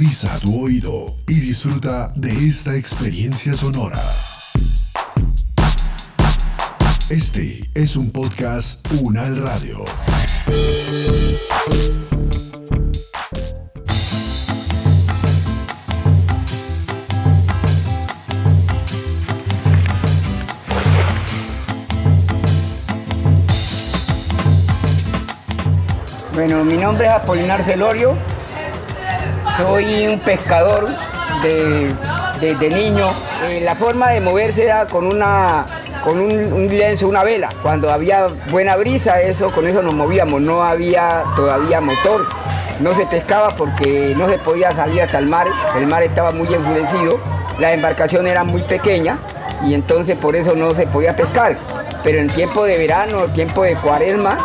Agudiza tu oído y disfruta de esta experiencia sonora. Este es un podcast Unal Radio. Bueno, mi nombre es Apolinar Celorio, soy un pescador de, niño. Eh, la forma de moverse era con una con un, lienzo, una vela. Cuando había buena brisa, eso, con eso nos movíamos, no había todavía motor. No se pescaba porque no se podía salir hasta el mar, el mar estaba muy enfurecido, la embarcación era muy pequeña y entonces por eso no se podía pescar. Pero en tiempo de verano, tiempo de cuaresma,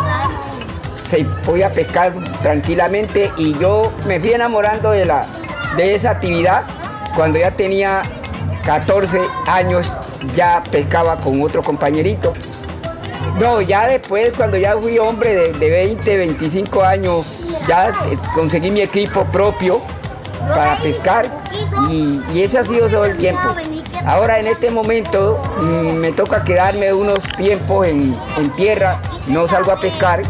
se podía pescar tranquilamente y yo me fui enamorando de, la, de esa actividad cuando ya tenía 14 años, ya pescaba con otro compañerito. No, ya después, cuando ya fui hombre de, 20, 25 años, ya eh, conseguí mi equipo propio para pescar y, ese ha sido todo el tiempo. Ahora en este momento mm, me toca quedarme unos tiempos en, en tierra, no salgo a pescar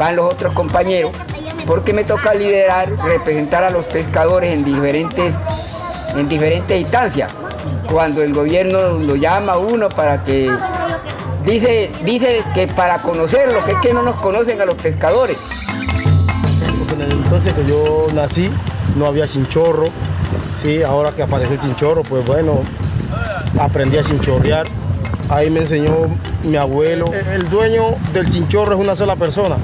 van los otros compañeros, porque me toca liderar, representar a los pescadores en diferentes, en diferentes instancias. Cuando el gobierno lo llama uno para que dice, dice que para conocerlo, que es que no nos conocen a los pescadores. En el entonces que yo nací no había chinchorro, sí, ahora que apareció el chinchorro, pues bueno, aprendí a chinchorrear. Ahí me enseñó mi abuelo. El dueño del chinchorro es una sola persona,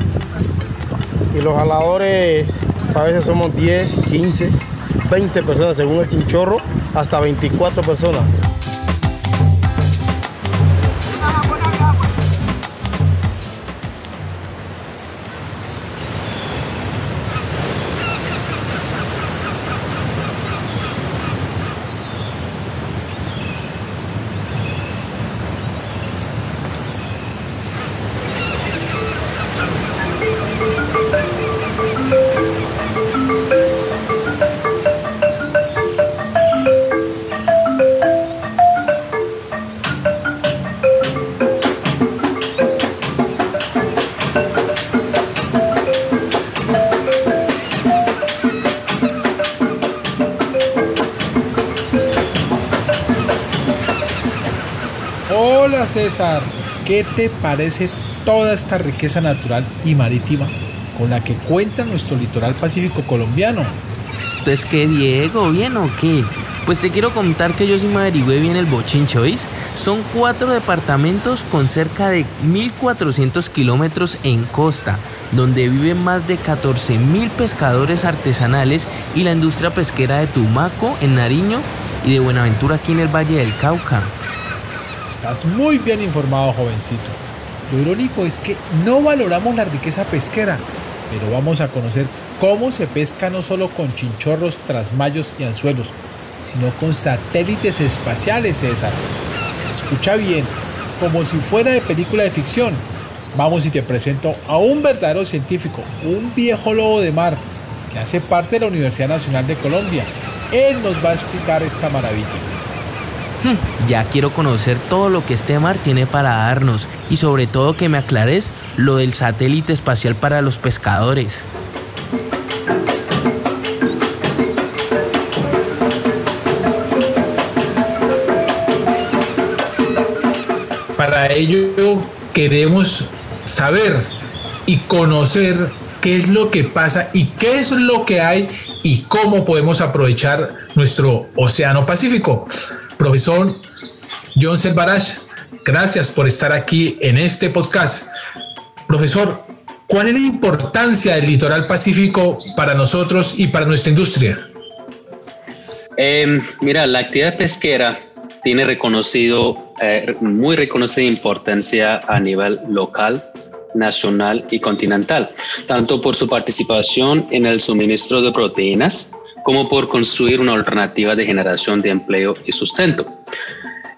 y los jaladores a veces somos 10, 15, 20 personas según el chinchorro, hasta 24 personas. César, ¿qué te parece toda esta riqueza natural y marítima con la que cuenta nuestro litoral pacífico colombiano? Entonces, ¿qué, Diego? ¿Bien o qué? Pues te quiero contar que yo sí me averigüé bien el bochincho. Son cuatro departamentos con cerca de 1.400 kilómetros en costa, donde viven más de 14.000 pescadores artesanales y la industria pesquera de Tumaco, en Nariño, y de Buenaventura aquí en el Valle del Cauca. Estás muy bien informado, jovencito. Lo irónico es que no valoramos la riqueza pesquera, pero vamos a conocer cómo se pesca no solo con chinchorros, trasmayos y anzuelos, sino con satélites espaciales, César. Escucha bien, como si fuera de película de ficción. Vamos y te presento a un verdadero científico, un viejo lobo de mar, que hace parte de la Universidad Nacional de Colombia. Él nos va a explicar esta maravilla. Hmm, ya quiero conocer todo lo que este mar tiene para darnos y sobre todo que me aclares lo del satélite espacial para los pescadores. Para ello queremos saber y conocer qué es lo que pasa y qué es lo que hay y cómo podemos aprovechar nuestro Océano Pacífico. Profesor John Selvarash, gracias por estar aquí en este podcast. Profesor, ¿cuál es la importancia del litoral pacífico para nosotros y para nuestra industria? Em, mira, la actividad pesquera tiene reconocido, eh, muy reconocida importancia a nivel local, nacional y continental, tanto por su participación en el suministro de proteínas, como por construir una alternativa de generación de empleo y sustento.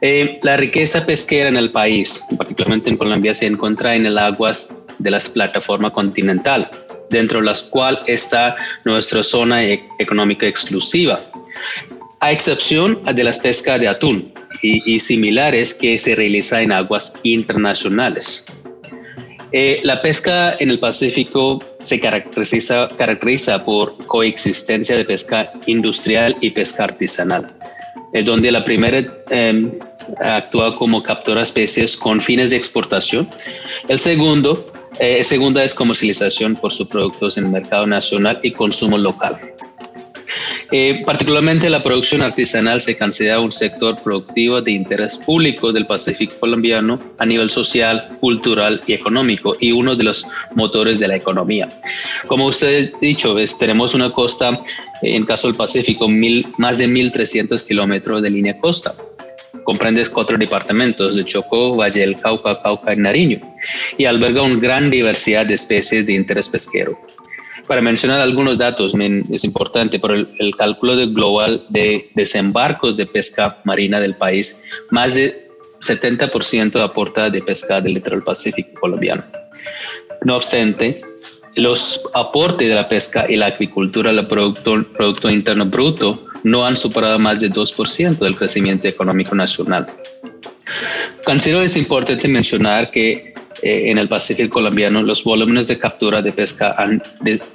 Eh, la riqueza pesquera en el país, particularmente en Colombia, se encuentra en el aguas de la plataforma continental, dentro de las cuales está nuestra zona e- económica exclusiva, a excepción de las pescas de atún y, similares que se realizan en aguas internacionales. Eh, la pesca en el Pacífico se caracteriza, por coexistencia de pesca industrial y pesca artesanal, donde la primera em, actúa como captura especies con fines de exportación. El segundo, eh, segunda es comercialización por sus productos en el mercado nacional y consumo local. Eh, particularmente la producción artesanal se considera un sector productivo de interés público del Pacífico colombiano a nivel social, cultural y económico y uno de los motores de la economía. Como usted ha dicho, tenemos una costa, en caso del Pacífico, más de 1.300 kilómetros de línea costa comprende cuatro departamentos de Chocó, Valle del Cauca, Cauca y Nariño, y alberga una gran diversidad de especies de interés pesquero. Para mencionar algunos datos, es importante, por el, cálculo global de desembarcos de pesca marina del país, más de 70% aporta de pesca del litoral pacífico colombiano. No obstante, los aportes de la pesca y la acuicultura al producto, producto Interno Bruto no han superado más de 2% del crecimiento económico nacional. Considero es importante mencionar que eh, en el Pacífico colombiano los volúmenes de captura de pesca han,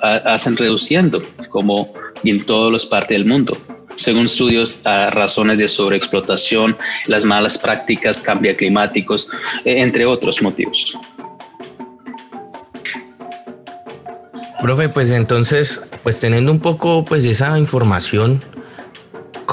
hacen reduciendo, como en todas las partes del mundo. Según estudios, a razones de sobreexplotación, las malas prácticas, cambios climáticos, eh, entre otros motivos. Profe, pues entonces, pues teniendo un poco pues esa información,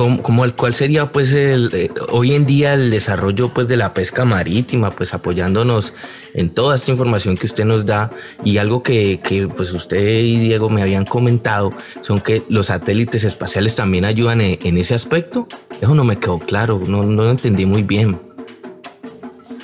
¿Cómo, el, ¿Cuál sería pues el, eh, hoy en día el desarrollo pues de la pesca marítima, pues apoyándonos en toda esta información que usted nos da y algo que, que pues usted y Diego me habían comentado son que los satélites espaciales también ayudan en, ese aspecto? Eso no me quedó claro, no, no lo entendí muy bien.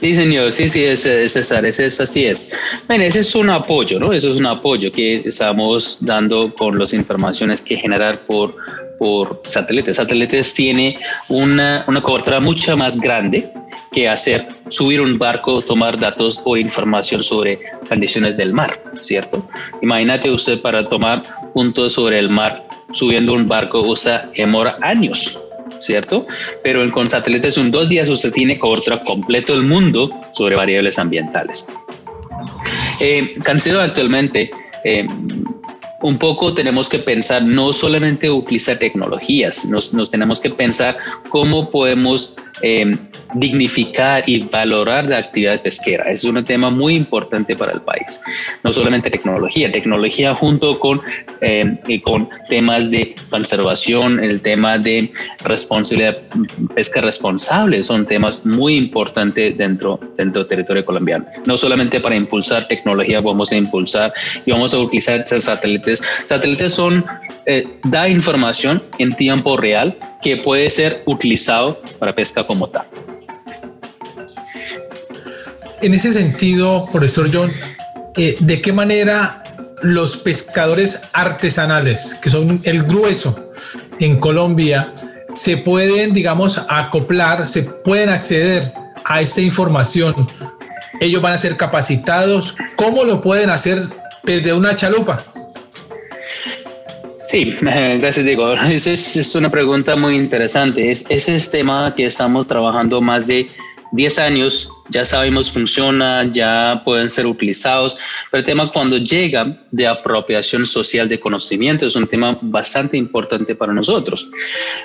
Sí, señor, sí, sí, es, César, es, es, así es. Bueno, ese es un apoyo, ¿no? Eso es un apoyo que estamos dando con las informaciones que generar por por satélites. Satélites tiene una, una cobertura mucho más grande que hacer subir un barco, tomar datos o información sobre condiciones del mar, ¿cierto? Imagínate usted para tomar puntos sobre el mar subiendo un barco usa demora años, ¿cierto? Pero con satélites en dos días usted tiene cobertura completo del mundo sobre variables ambientales. Eh, Cancelo actualmente eh, un poco tenemos que pensar no solamente utilizar tecnologías, nos, tenemos que pensar cómo podemos em, dignificar y valorar la actividad pesquera. Es un tema muy importante para el país. No solamente tecnología, tecnología junto con, em, con temas de conservación, el tema de responsabilidad, pesca responsable, son temas muy importantes dentro, dentro del territorio colombiano. No solamente para impulsar tecnología, vamos a impulsar y vamos a utilizar satélites satélites. son, eh, da información en tiempo real que puede ser utilizado para pesca como tal. En ese sentido, profesor John, eh, ¿de qué manera los pescadores artesanales, que son el grueso en Colombia, se pueden, digamos, acoplar, se pueden acceder a esta información? Ellos van a ser capacitados. ¿Cómo lo pueden hacer desde una chalupa? Sí, gracias Diego. Esa es, una pregunta muy interesante. Es, ese es tema que estamos trabajando más de 10 años ya sabemos funciona, ya pueden ser utilizados, pero el tema cuando llega de apropiación social de conocimiento es un tema bastante importante para nosotros.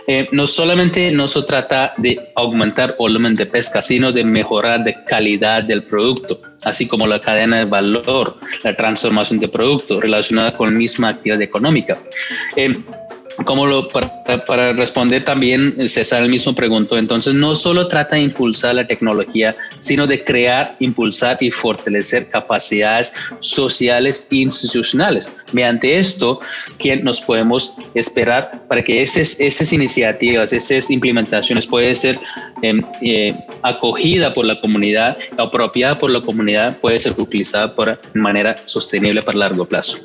Eh, no solamente no se trata de aumentar volumen de pesca, sino de mejorar de calidad del producto, así como la cadena de valor, la transformación de producto relacionada con misma actividad económica. Eh, como lo, para, responder también, César el mismo preguntó, entonces no solo trata de impulsar la tecnología, sino de crear, impulsar y fortalecer capacidades sociales e institucionales. Mediante esto, ¿qué nos podemos esperar para que esas, esas iniciativas, esas implementaciones pueden ser em, eh, acogida por la comunidad, apropiada por la comunidad, puede ser utilizada por, manera sostenible para largo plazo?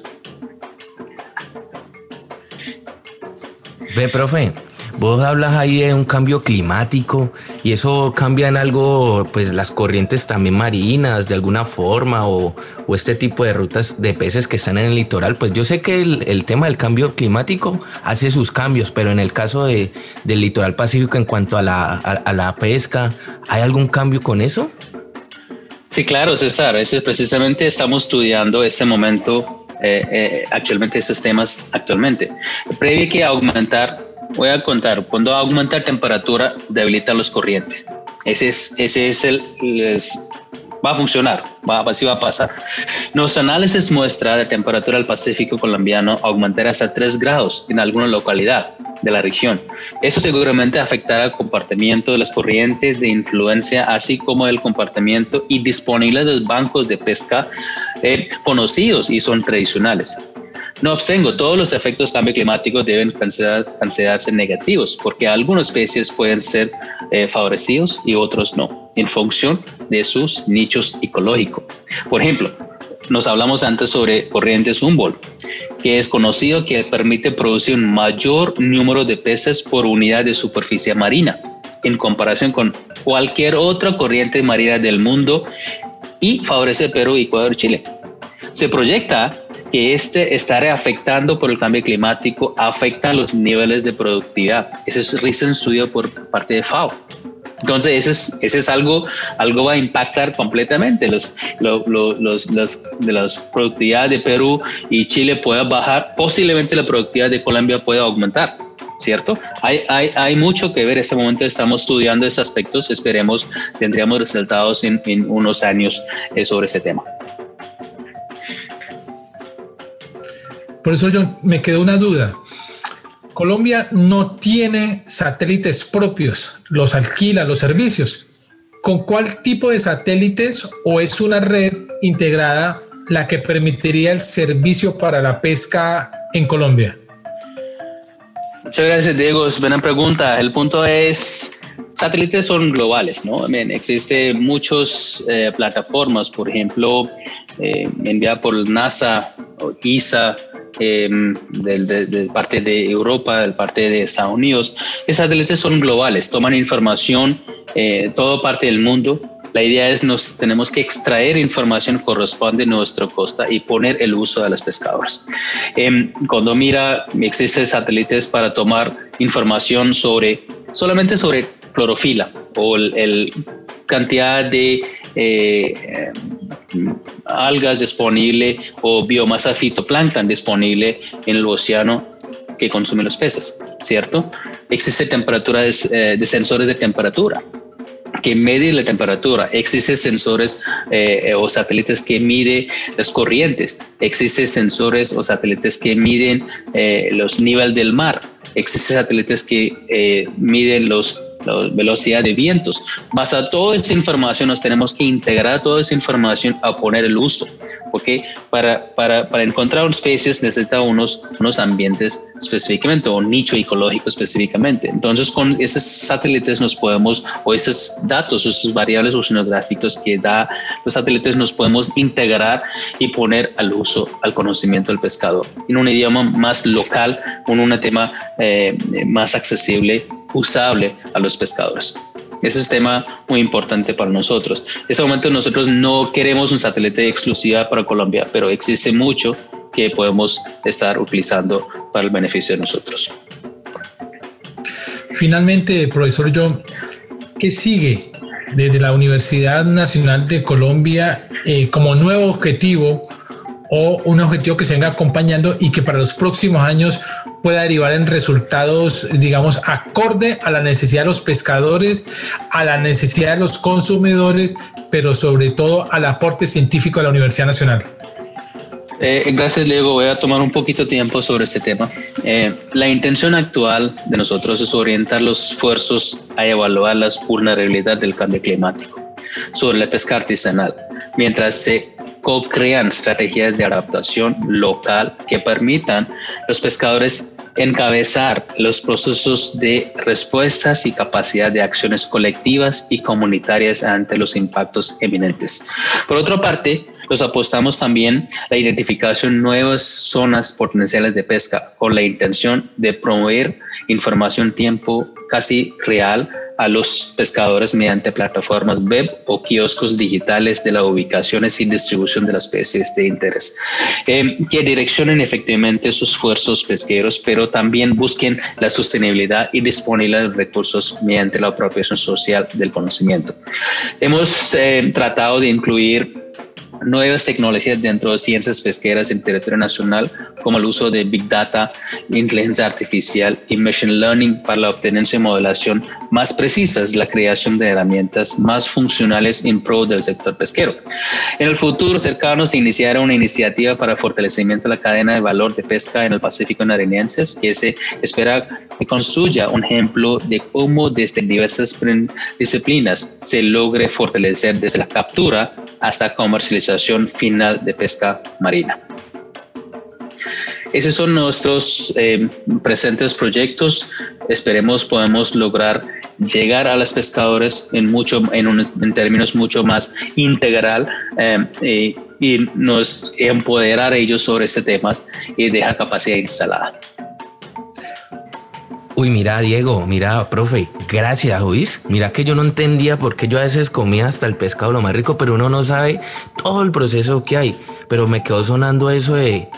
Ve, profe, vos hablas ahí de un cambio climático y eso cambia en algo, pues las corrientes también marinas de alguna forma o, este tipo de rutas de peces que están en el litoral. Pues yo sé que el, tema del cambio climático hace sus cambios, pero en el caso de, del litoral pacífico en cuanto a la, a la pesca, ¿hay algún cambio con eso? Sí, claro, César. Ese, precisamente estamos estudiando este momento, eh, eh, actualmente esos temas actualmente. Previo que aumentar, voy a contar, cuando aumenta temperatura debilita los corrientes. Ese es, ese es el, va a funcionar, va, así va a pasar. Los análisis muestra la temperatura del Pacífico colombiano aumentar hasta 3 grados en alguna localidad de la región. Eso seguramente afectará el comportamiento de las corrientes de influencia, así como el comportamiento y disponibilidad de los bancos de pesca eh, conocidos y son tradicionales. No obstante, todos los efectos cambio climático deben considerarse negativos, porque algunas especies pueden ser eh, favorecidos y otros no, en función de sus nichos ecológicos. Por ejemplo, nos hablamos antes sobre corrientes Humboldt, que es conocido que permite producir un mayor número de peces por unidad de superficie marina, en comparación con cualquier otra corriente marina del mundo y favorece Perú, Ecuador y Chile. Se proyecta que este estará afectando por el cambio climático afecta los niveles de productividad. Ese es un estudio por parte de FAO. Entonces, es, ese es algo, algo va a impactar completamente. Los, los, de las productividad de Perú y Chile pueda bajar, posiblemente la productividad de Colombia pueda aumentar. ¿Cierto? Hay, hay, hay mucho que ver. En este momento estamos estudiando estos aspectos. Esperemos, tendríamos resultados en, en unos años eh, sobre ese tema. Por eso yo me quedó una duda. Colombia no tiene satélites propios, los alquila, los servicios. ¿Con cuál tipo de satélites o es una red integrada la que permitiría el servicio para la pesca en Colombia? Muchas gracias, Diego. Es buena pregunta. El punto es, satélites son globales, ¿no? existen muchas eh, plataformas, por ejemplo, eh, enviada por NASA o ISA, eh, de, parte de Europa, de parte de Estados Unidos. Esos satélites son globales, toman información eh, todo parte del mundo. La idea es nos tenemos que extraer información que corresponde a nuestra costa y poner el uso de los pescadores. Em, cuando mira, existen satélites para tomar información sobre solamente sobre clorofila o el, cantidad de eh, algas disponible o biomasa fitoplancton disponible en el océano que consumen los peces, ¿cierto? Existe temperatura de, eh, sensores de temperatura que miden la temperatura. Existen sensores eh, o satélites que miden las corrientes. Existen sensores o satélites que miden los niveles del mar. Existen satélites que miden los la velocidad de vientos. Basado toda esa información, nos tenemos que integrar toda esa información a poner el uso, porque para, para, para encontrar especies necesita unos, unos ambientes específicamente o nicho ecológico específicamente. Entonces, con esos satélites nos podemos, o esos datos, esos variables oceanográficos que da los satélites, nos podemos integrar y poner al uso, al conocimiento del pescador en un idioma más local, con un tema eh, más accesible usable a los pescadores. Ese es un tema muy importante para nosotros. En este momento nosotros no queremos un satélite exclusiva para Colombia, pero existe mucho que podemos estar utilizando para el beneficio de nosotros. Finalmente, profesor John, ¿qué sigue desde la Universidad Nacional de Colombia eh, como nuevo objetivo o un objetivo que se venga acompañando y que para los próximos años pueda derivar en resultados, digamos, acorde a la necesidad de los pescadores, a la necesidad de los consumidores, pero sobre todo al aporte científico de la Universidad Nacional. Eh, gracias, Diego. Voy a tomar un poquito tiempo sobre este tema. Eh, la intención actual de nosotros es orientar los esfuerzos a evaluar las vulnerabilidades del cambio climático sobre la pesca artesanal, mientras se co-crean estrategias de adaptación local que permitan los pescadores encabezar los procesos de respuestas y capacidad de acciones colectivas y comunitarias ante los impactos eminentes. Por otra parte, Nos apostamos también la identificación de nuevas zonas potenciales de pesca con la intención de promover información tiempo casi real a los pescadores mediante plataformas web o kioscos digitales de las ubicaciones y distribución de las especies de interés, eh, que direccionen efectivamente sus esfuerzos pesqueros, pero también busquen la sostenibilidad y disponibilidad de recursos mediante la apropiación social del conocimiento. Hemos eh, tratado de incluir nuevas tecnologías dentro de ciencias pesqueras en territorio nacional, como el uso de Big Data, inteligencia artificial y Machine Learning para la obtenencia y modelación más precisas, la creación de herramientas más funcionales en pro del sector pesquero. En el futuro cercano se iniciará una iniciativa para fortalecimiento de la cadena de valor de pesca en el Pacífico nariñenses, que se espera que construya un ejemplo de cómo desde diversas disciplinas se logre fortalecer desde la captura hasta comercialización final de pesca marina. Esos son nuestros eh, presentes proyectos. Esperemos podemos lograr llegar a los pescadores en, mucho, en, términos mucho más integral eh, y nos empoderar ellos sobre este tema y dejar capacidad instalada. Uy, mira, Diego, mira, profe, gracias, ¿oís? Mira que yo no entendía por qué yo a veces comía hasta el pescado lo más rico, pero uno no sabe todo el proceso que hay. Pero me quedó sonando eso de,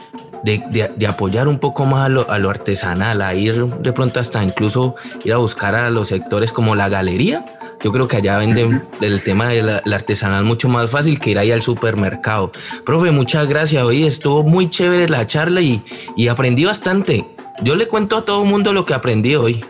de, apoyar un poco más a lo, artesanal, a ir de pronto hasta incluso ir a buscar a los sectores como la galería. Yo creo que allá venden el tema del artesanal mucho más fácil que ir ahí al supermercado. Profe, muchas gracias. Hoy estuvo muy chévere la charla y, y aprendí bastante. Yo le cuento a todo el mundo lo que aprendí hoy.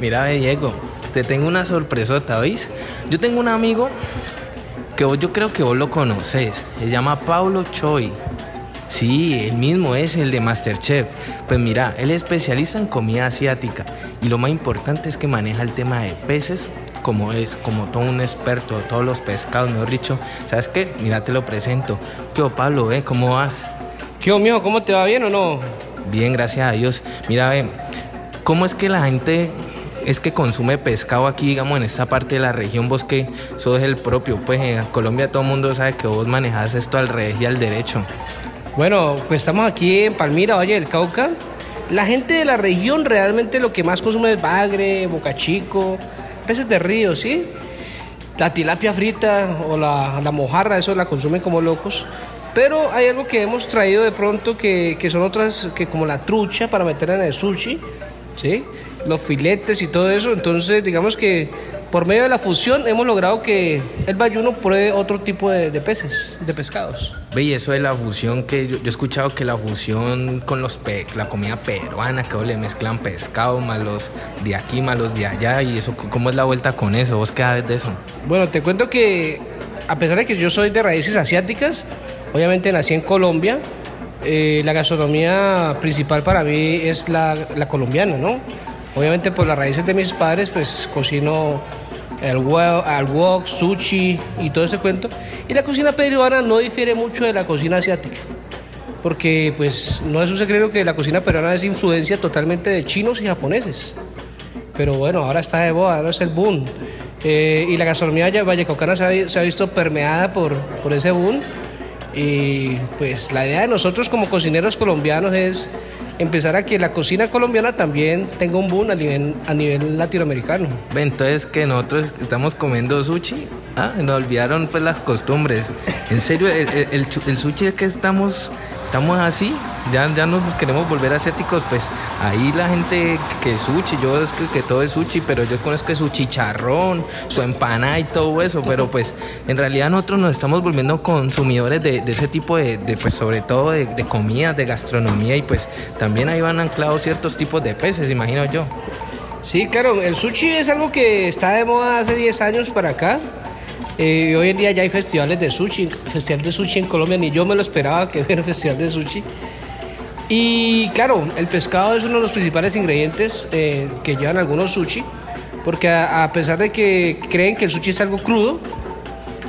Mira, Diego, te tengo una sorpresota, ¿oís? Yo tengo un amigo que yo creo que vos lo conoces. Se llama Paulo Choi. Sí, él mismo es el de Masterchef. Pues mira, él es especialista en comida asiática y lo más importante es que maneja el tema de peces como es, como todo un experto de todos los pescados, mejor dicho. ¿Sabes qué? Mira, te lo presento. ¿Qué Pablo, eh? ¿Cómo vas? ¿Qué mío? ¿Cómo te va bien o no? Bien, gracias a Dios. Mira, ve, ¿cómo es que la gente es que consume pescado aquí, digamos, en esta parte de la región, vos que sos el propio, pues en Colombia todo el mundo sabe que vos manejas esto al revés y al derecho. Bueno, pues estamos aquí en Palmira, Valle del Cauca. La gente de la región realmente lo que más consume es bagre, boca chico, peces de río, ¿sí? La tilapia frita o la, mojarra, eso la consumen como locos. Pero hay algo que hemos traído de pronto que, que son otras, que como la trucha para meter en el sushi, ¿sí? Los filetes y todo eso. Entonces, digamos que por medio de la fusión hemos logrado que el bayuno pruebe otro tipo de, peces, de pescados. Ve, y eso de la fusión, que yo, he escuchado que la fusión con los pe la comida peruana, que le mezclan pescado, más los de aquí, más los de allá, y eso, ¿cómo es la vuelta con eso? ¿Vos qué sabes de eso? Bueno, te cuento que a pesar de que yo soy de raíces asiáticas, obviamente nací en Colombia, eh, la gastronomía principal para mí es la, la colombiana, ¿no? Obviamente por las raíces de mis padres, pues cocino el wok, sushi y todo ese cuento. Y la cocina peruana no difiere mucho de la cocina asiática. Porque pues no es un secreto que la cocina peruana es influencia totalmente de chinos y japoneses. Pero bueno, ahora está de moda, ahora es el boom. Eh, y la gastronomía vallecaucana se ha, se ha visto permeada por, por ese boom. Y pues la idea de nosotros como cocineros colombianos es empezar a que la cocina colombiana también tenga un boom a nivel, a nivel latinoamericano. Entonces que nosotros estamos comiendo sushi, ah, nos olvidaron pues las costumbres. En serio, el, el, el sushi es que estamos estamos así, ya, ya nos queremos volver asiáticos, pues ahí la gente que sushi, yo es que, todo es sushi, pero yo conozco su chicharrón, su empanada y todo eso, pero pues en realidad nosotros nos estamos volviendo consumidores de, ese tipo de, pues sobre todo de, de comida, de gastronomía y pues también ahí van anclados ciertos tipos de peces, imagino yo. Sí, claro, el sushi es algo que está de moda hace 10 años para acá. Eh, hoy en día ya hay festivales de sushi, festival de sushi en Colombia, ni yo me lo esperaba que hubiera festival de sushi. Y claro, el pescado es uno de los principales ingredientes eh, que llevan algunos sushi, porque a, pesar de que creen que el sushi es algo crudo,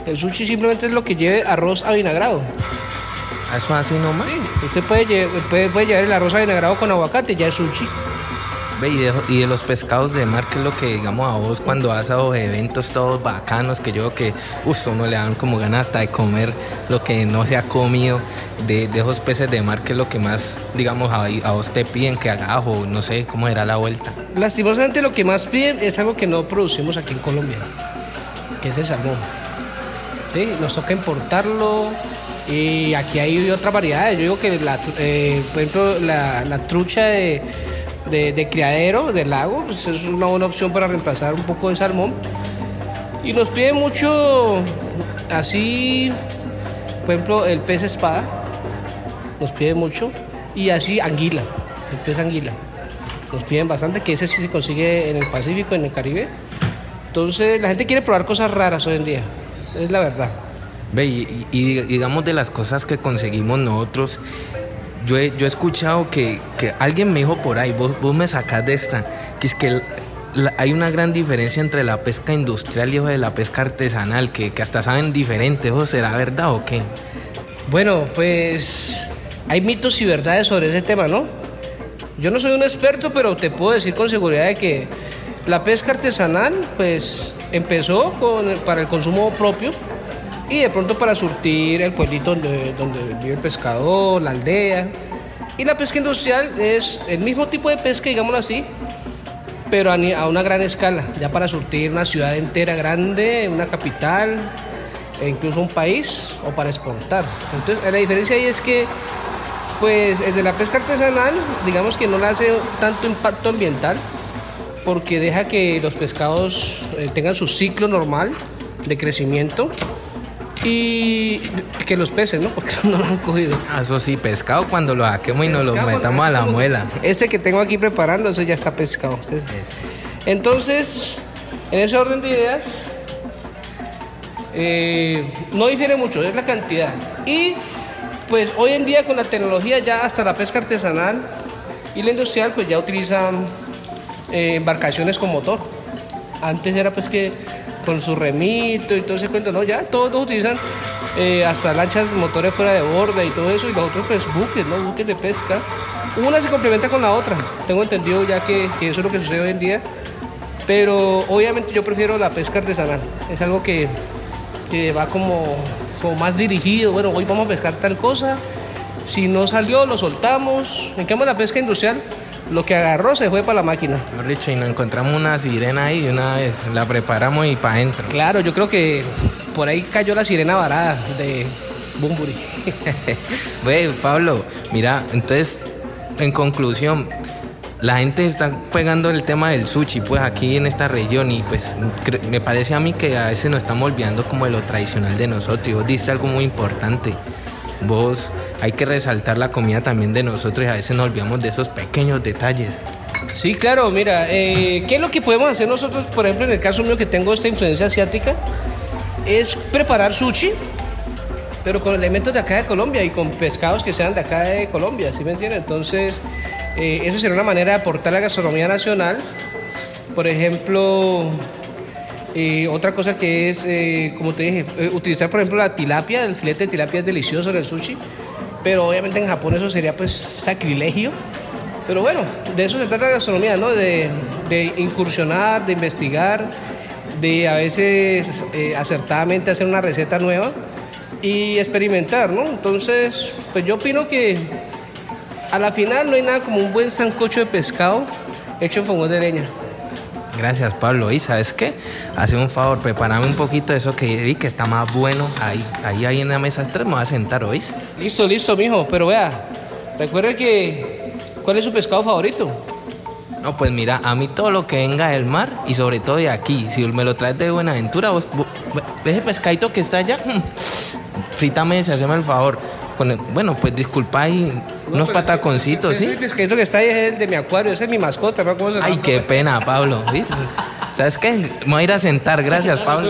el sushi simplemente es lo que lleve arroz avinagrado. ¿Eso así nomás? Sí. Usted puede, puede llevar el arroz avinagrado con aguacate, ya es sushi. Y de, los pescados de mar, ¿qué es lo que digamos a vos cuando a los eventos todos bacanos que yo veo que uf, uno le dan como ganas hasta de comer lo que no se ha comido de, esos peces de mar, ¿qué es lo que más, digamos, a, vos te piden que hagas o no sé cómo era la vuelta? Lastimosamente lo que más piden es algo que no producimos aquí en Colombia, que es el salmón. ¿Sí? Nos toca importarlo y aquí hay otras variedades. Yo digo que, la, eh, por ejemplo, la, la trucha de, de- de criadero, del lago, pues es una buena opción para reemplazar un poco de salmón. Y nos piden mucho, así, por ejemplo, el pez espada, nos pide mucho, y así anguila, el pez anguila nos piden bastante, que ese sí se consigue en el Pacífico, en el Caribe. Entonces la gente quiere probar cosas raras hoy en día, es la verdad. Ve, y digamos de las cosas que conseguimos nosotros, yo he, escuchado que, que alguien me dijo por ahí, vos, vos me sacás de esta, que es que hay una gran diferencia entre la pesca industrial y de la pesca artesanal, que, que hasta saben diferente, ¿eso será verdad o qué? Bueno, pues hay mitos y verdades sobre ese tema, ¿no? Yo no soy un experto, pero te puedo decir con seguridad de que la pesca artesanal, pues empezó con, para el consumo propio y de pronto para surtir el pueblito donde, donde vive el pescador, la aldea. Y la pesca industrial es el mismo tipo de pesca, digámoslo así, pero a, una gran escala, ya para surtir una ciudad entera grande, una capital, e incluso un país, o para exportar. Entonces, la diferencia ahí es que, pues, el de la pesca artesanal, digamos que no le hace tanto impacto ambiental, porque deja que los pescados eh, tengan su ciclo normal de crecimiento y que los peces, ¿no? Porque no lo han cogido. Ah, eso sí, pescado cuando lo saquemos y nos lo metamos a la muela. Este que tengo aquí preparando, ese ya está pescado. Ese- Entonces, en ese orden de ideas, eh, no difiere mucho, es la cantidad. Y pues hoy en día con la tecnología ya hasta la pesca artesanal y la industrial pues ya utilizan eh, embarcaciones con motor. Antes era pues que con su remito y todo ese cuento, no, ya todos utilizan eh, hasta lanchas, motores fuera de borda y todo eso, y los otros pues buques, ¿no? Buques de pesca. Una se complementa con la otra. Tengo entendido ya que, que eso es lo que sucede hoy en día. Pero obviamente yo prefiero la pesca artesanal. Es algo que, que va como, como más dirigido. Bueno, hoy vamos a pescar tal cosa. Si no salió, lo soltamos. En cambio, la pesca industrial, lo que agarró se fue para la máquina. Mejor dicho, y nos encontramos una sirena ahí de una vez, la preparamos y para adentro. Claro, yo creo que por ahí cayó la sirena varada de Bumburi. Ve, Pablo, mira, entonces, en conclusión, la gente está pegando el tema del sushi, pues aquí en esta región, y pues me parece a mí que a veces nos estamos olvidando como de lo tradicional de nosotros. Y vos diste algo muy importante. Vos, hay que resaltar la comida también de nosotros y a veces nos olvidamos de esos pequeños detalles. Sí, claro, mira, eh, ¿qué es lo que podemos hacer nosotros, por ejemplo, en el caso mío que tengo esta influencia asiática? Es preparar sushi, pero con elementos de acá de Colombia y con pescados que sean de acá de Colombia, ¿sí me entienden? Entonces, eh, eso sería una manera de aportar la gastronomía nacional. Por ejemplo, eh, otra cosa que es, como te dije, utilizar, por ejemplo, la tilapia, el filete de tilapia es delicioso en el sushi, pero obviamente en Japón eso sería pues sacrilegio. Pero bueno, de eso se trata la gastronomía, ¿no? De, de incursionar, de investigar, de a veces eh, acertadamente hacer una receta nueva y experimentar, ¿no? Entonces, pues yo opino que a la final no hay nada como un buen sancocho de pescado hecho en fogón de leña. Gracias, Pablo. Y sabes qué? Hace un favor, prepárame un poquito de eso que vi que está más bueno. Ahí, ahí, ahí en la mesa tres me voy a sentar, ¿oís? Listo, listo, mijo. Pero vea, recuerde que. ¿Cuál es su pescado favorito? No, pues mira, a mí todo lo que venga del mar y sobre todo de aquí, si me lo traes de Buenaventura, vos, vos- ese pescadito que está allá, mm, frítame ese, haceme el favor. Con el- bueno, pues disculpa ahí, unos pataconcitos, ¿sí? pescadito que está ahí es el de mi acuario, ese es mi mascota, ¿no? ¿Cómo se Ay, qué pena, Pablo, ¿viste? ¿Sabes qué? Me voy a ir a sentar, gracias, Pablo.